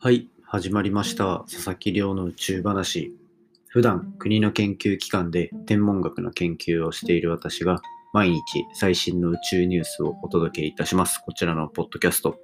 はい、始まりました。佐々木亮の宇宙話。普段、国の研究機関で天文学の研究をしている私が、毎日最新の宇宙ニュースをお届けいたします。こちらのポッドキャスト。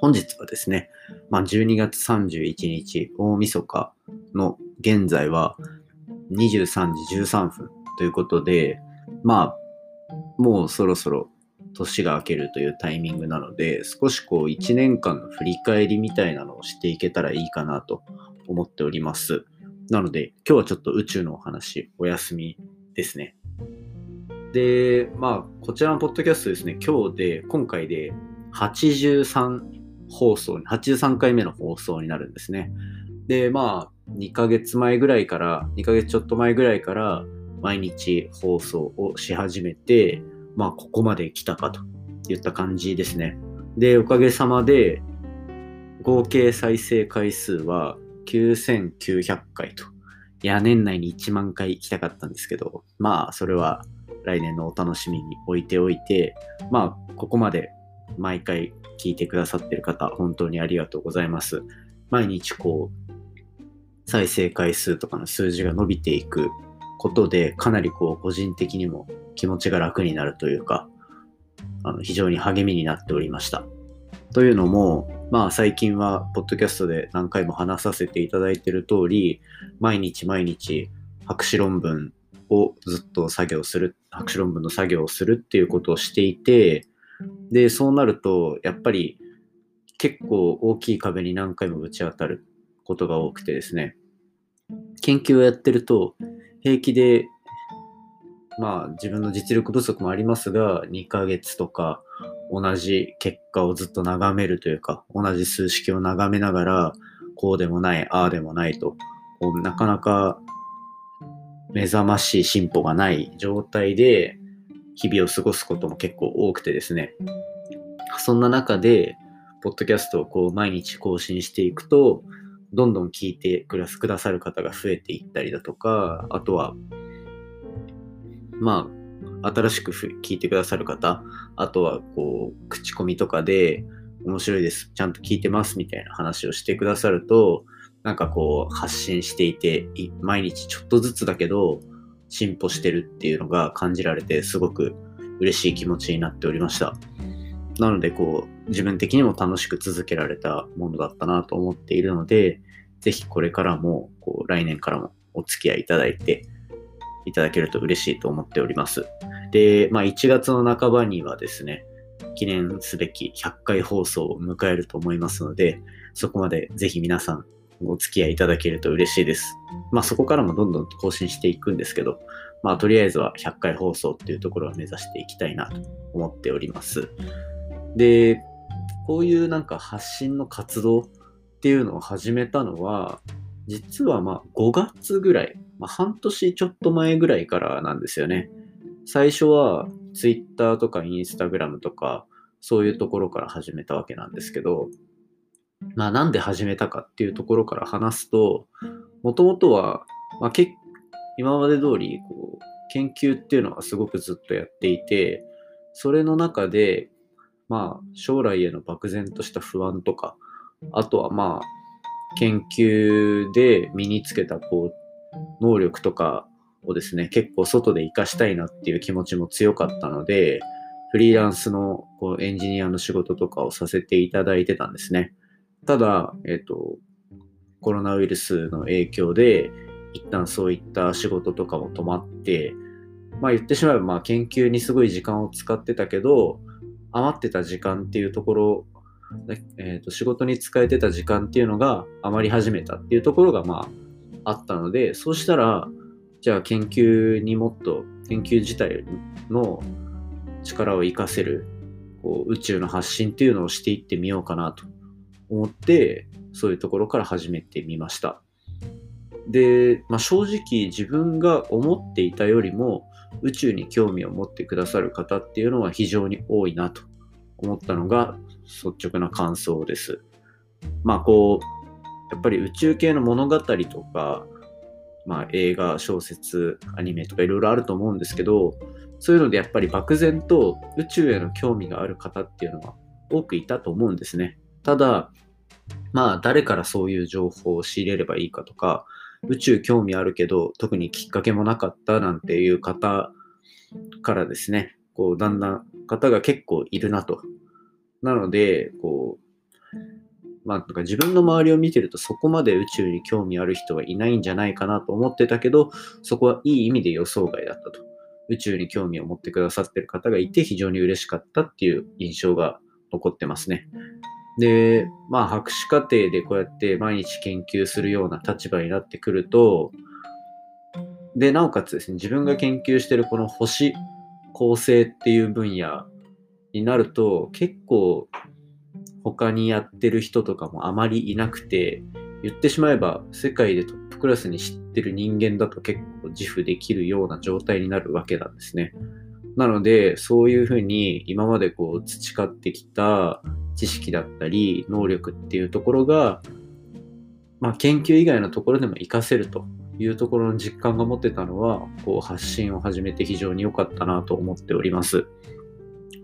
本日はですね、まあ、12月31日、大晦日の現在は23時13分ということで、まあ、もうそろそろ年が明けるというタイミングなので、少しこう1年間の振り返りみたいなのをしていけたらいいかなと思っております。なので、今日はちょっと宇宙のお話、お休みですね。で、まあ、こちらのポッドキャストですね、今日で、今回で83放送、83回目の放送になるんですね。で、まあ、2ヶ月前ぐらいから、2ヶ月ちょっと前ぐらいから、毎日放送をし始めて、まあ、ここまで来たかといった感じですね。で、おかげさまで、合計再生回数は9900回と。いや、年内に1万回行きたかったんですけど、まあ、それは来年のお楽しみに置いておいて、まあ、ここまで毎回聞いてくださってる方、本当にありがとうございます。毎日こう、再生回数とかの数字が伸びていくことで、かなりこう、個人的にも気持ちが楽になるというか、あの非常に励みになっておりました。というのも、まあ最近は、ポッドキャストで何回も話させていただいている通り、毎日毎日、博士論文をずっと作業する、博士論文の作業をするっていうことをしていて、で、そうなると、やっぱり結構大きい壁に何回もぶち当たることが多くてですね、研究をやってると、平気でまあ自分の実力不足もありますが、2ヶ月とか同じ結果をずっと眺めるというか、同じ数式を眺めながら、こうでもない、ああでもないと、こうなかなか目覚ましい進歩がない状態で日々を過ごすことも結構多くてですね。そんな中で、ポッドキャストをこう毎日更新していくと、どんどん聞いてくださる方が増えていったりだとか、あとはまあ、新しく聞いてくださる方、あとは、こう、口コミとかで、面白いです、ちゃんと聞いてます、みたいな話をしてくださると、なんかこう、発信していて、毎日ちょっとずつだけど、進歩してるっていうのが感じられて、すごく嬉しい気持ちになっておりました。なので、こう、自分的にも楽しく続けられたものだったなと思っているので、ぜひこれからも、こう、来年からもお付き合いいただいて、いただけると嬉しいと思っております。で、まあ1月の半ばにはですね、記念すべき100回放送を迎えると思いますので、そこまでぜひ皆さんお付き合いいただけると嬉しいです。まあそこからもどんどん更新していくんですけど、まあとりあえずは100回放送っていうところを目指していきたいなと思っております。で、こういうなんか発信の活動っていうのを始めたのは、実はまあ5月ぐらい、まあ、半年ちょっと前ぐらいからなんですよね。最初は Twitter とか Instagram とかそういうところから始めたわけなんですけど、まあなんで始めたかっていうところから話すと、もともとは、まあ、今まで通りこう研究っていうのはすごくずっとやっていて、それの中で、まあ将来への漠然とした不安とか、あとはまあ研究で身につけたこう能力とかをですね、結構外で活かしたいなっていう気持ちも強かったので、フリーランスのこうエンジニアの仕事とかをさせていただいてたんですね。ただ、えっ、と、コロナウイルスの影響で、一旦そういった仕事とかも止まって、まあ言ってしまえば、まあ研究にすごい時間を使ってたけど、余ってた時間っていうところえーと、仕事に使えてた時間っていうのが余り始めたっていうところがまああったのでそうしたらじゃあ研究にもっと研究自体の力を活かせるこう宇宙の発信っていうのをしていってみようかなと思ってそういうところから始めてみました。で、まあ、正直自分が思っていたよりも宇宙に興味を持ってくださる方っていうのは非常に多いなと思ったのが率直な感想です。まあこう、やっぱり宇宙系の物語とか、まあ映画、小説、アニメとかいろいろあると思うんですけど、そういうのでやっぱり漠然と宇宙への興味がある方っていうのは多くいたと思うんですね。ただ、まあ誰からそういう情報を仕入れればいいかとか、宇宙興味あるけど特にきっかけもなかったなんていう方からですね、こうだんだん方が結構いるなと。なので、こう、まあ、なんか自分の周りを見てるとそこまで宇宙に興味ある人はいないんじゃないかなと思ってたけど、そこはいい意味で予想外だったと。宇宙に興味を持ってくださってる方がいて非常に嬉しかったっていう印象が残ってますね。で、まあ博士課程でこうやって毎日研究するような立場になってくると、で、なおかつですね、自分が研究してるこの星構成っていう分野になると、結構他にやってる人とかもあまりいなくて、言ってしまえば世界でトップクラスに知ってる人間だと結構自負できるような状態になるわけなんですね。なので、そういうふうに今までこう培ってきた知識だったり能力っていうところが、まあ、研究以外のところでも活かせるというところの実感が持ってたのはこう発信を始めて非常に良かったなと思っております。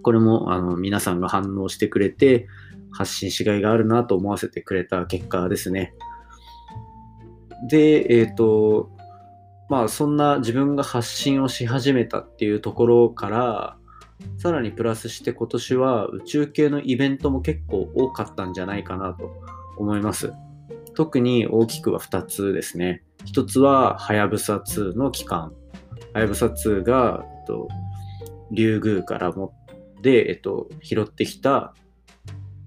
これもあの皆さんが反応してくれて発信しがいがあるなと思わせてくれた結果ですね。で、えっ、ー、と、まあそんな自分が発信をし始めたっていうところからさらにプラスして今年は宇宙系のイベントも結構多かったんじゃないかなと思います。特に大きくは2つですね。1つは、はやぶさ2の期間。はやぶさ2が、えっと、リュウグウから持って、えっと、拾ってきた、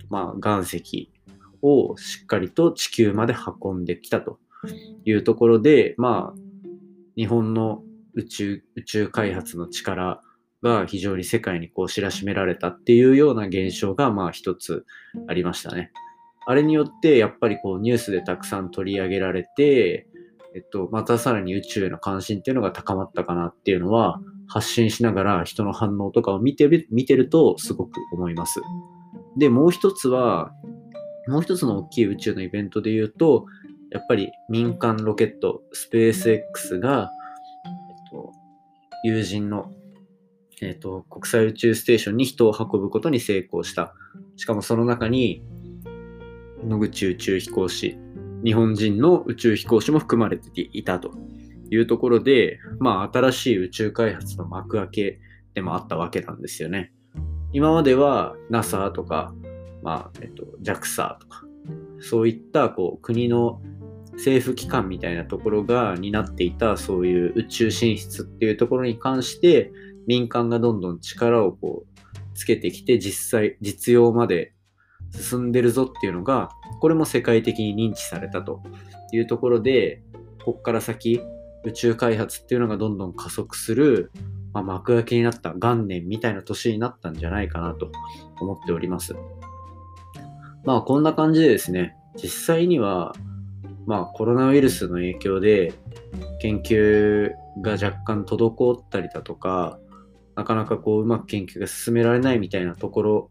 まあ、岩石をしっかりと地球まで運んできたというところで、まあ、日本の宇宙宇宙開発の力が非常に世界にこう知らしめられたっていうような現象がまあ一つありましたね。あれによってやっぱりこうニュースでたくさん取り上げられて、えっと、またさらに宇宙への関心っていうのが高まったかなっていうのは発信しながら人の反応とかを見てる見てるとすごく思います。で、もう一つは、もう一つの大きい宇宙のイベントで言うと、やっぱり民間ロケット、スペース X が、えっと、友人のえっ、と、国際宇宙ステーションに人を運ぶことに成功した。しかもその中に、野口宇宙飛行士、日本人の宇宙飛行士も含まれていたというところで、まあ、新しい宇宙開発の幕開けでもあったわけなんですよね。今までは NASA とか、まあ、えっと、JAXA とか、そういったこう国の政府機関みたいなところが担っていたそういう宇宙進出っていうところに関して民間がどんどん力をこうつけてきて実際実用まで進んでるぞっていうのがこれも世界的に認知されたというところでここから先宇宙開発っていうのがどんどん加速する、まあ、幕開けになった元年みたいな年になったんじゃないかなと思っております。まあこんな感じでですね実際にはまあコロナウイルスの影響で研究が若干滞ったりだとかなかなかこううまく研究が進められないみたいなところ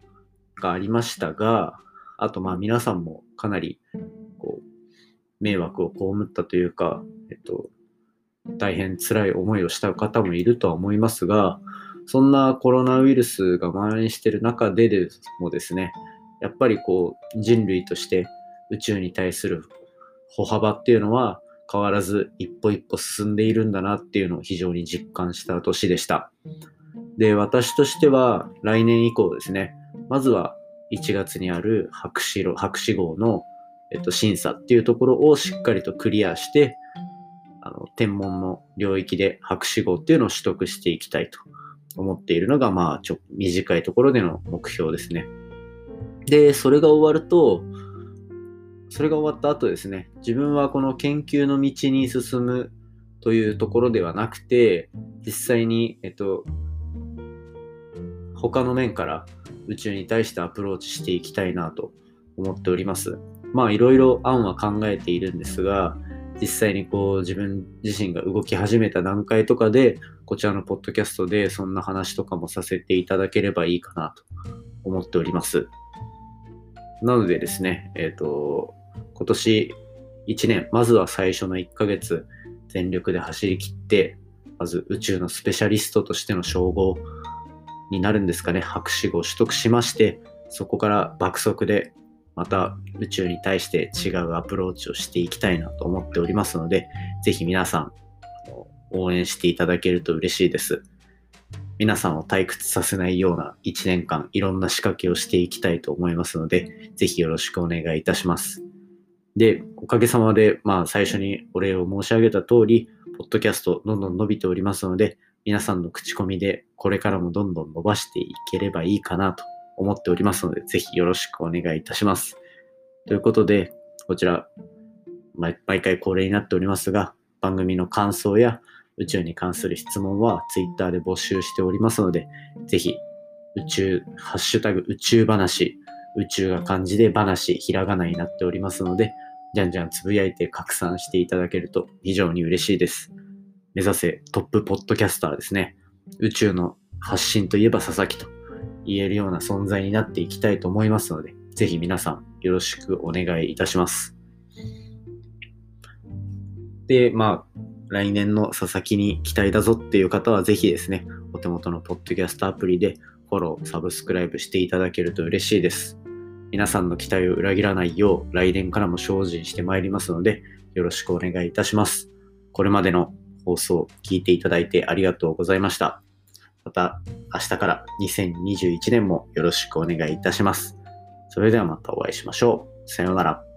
がありましたが、あとまあ皆さんもかなりこう迷惑を被ったというか、えっと、大変辛い思いをした方もいるとは思いますが、そんなコロナウイルスが蔓延している中ででもですね、やっぱりこう人類として宇宙に対する歩幅っていうのは変わらず一歩一歩進んでいるんだなっていうのを非常に実感した年でした。で、私としては来年以降ですね、まずは1月にある博士博士号の、えっと、審査っていうところをしっかりとクリアして、あの天文の領域で博士号っていうのを取得していきたいと思っているのが、まあ、ちょ短いところでの目標ですね。で、それが終わると、それが終わった後ですね、自分はこの研究の道に進むというところではなくて、実際に、えっと、他の面から宇宙に対してアプローチしていきたいなと思っております。まあいろいろ案は考えているんですが、実際にこう自分自身が動き始めた段階とかで、こちらのポッドキャストでそんな話とかもさせていただければいいかなと思っております。なのでですね、えっ、ー、と、今年1年、まずは最初の1ヶ月、全力で走り切って、まず宇宙のスペシャリストとしての称号になるんですかね、博士号を取得しまして、そこから爆速でまた宇宙に対して違うアプローチをしていきたいなと思っておりますので、ぜひ皆さん応援していただけると嬉しいです。皆さんを退屈させないような1年間いろんな仕掛けをしていきたいと思いますので、ぜひよろしくお願いいたします。で、おかげさまで、まあ最初にお礼を申し上げた通り、ポッドキャストどんどん伸びておりますので、皆さんの口コミでこれからもどんどん伸ばしていければいいかなと思っておりますので、ぜひよろしくお願いいたします。ということで、こちら、毎回恒例になっておりますが、番組の感想や宇宙に関する質問は Twitter で募集しておりますので、ぜひ、宇宙、ハッシュタグ宇宙話、宇宙が漢字で話、ひらがなになっておりますので、じゃんじゃんつぶやいて拡散していただけると非常に嬉しいです。目指せトップポッドキャスターですね。宇宙の発信といえば佐々木と言えるような存在になっていきたいと思いますので、ぜひ皆さんよろしくお願いいたします。で、まあ、来年の佐々木に期待だぞっていう方はぜひですね、お手元のポッドキャストアプリでフォロー、サブスクライブしていただけると嬉しいです。皆さんの期待を裏切らないよう来年からも精進してまいりますので、よろしくお願いいたします。これまでの放送を聞いていただいてありがとうございました。また明日から2021年もよろしくお願いいたします。それではまたお会いしましょう。さようなら。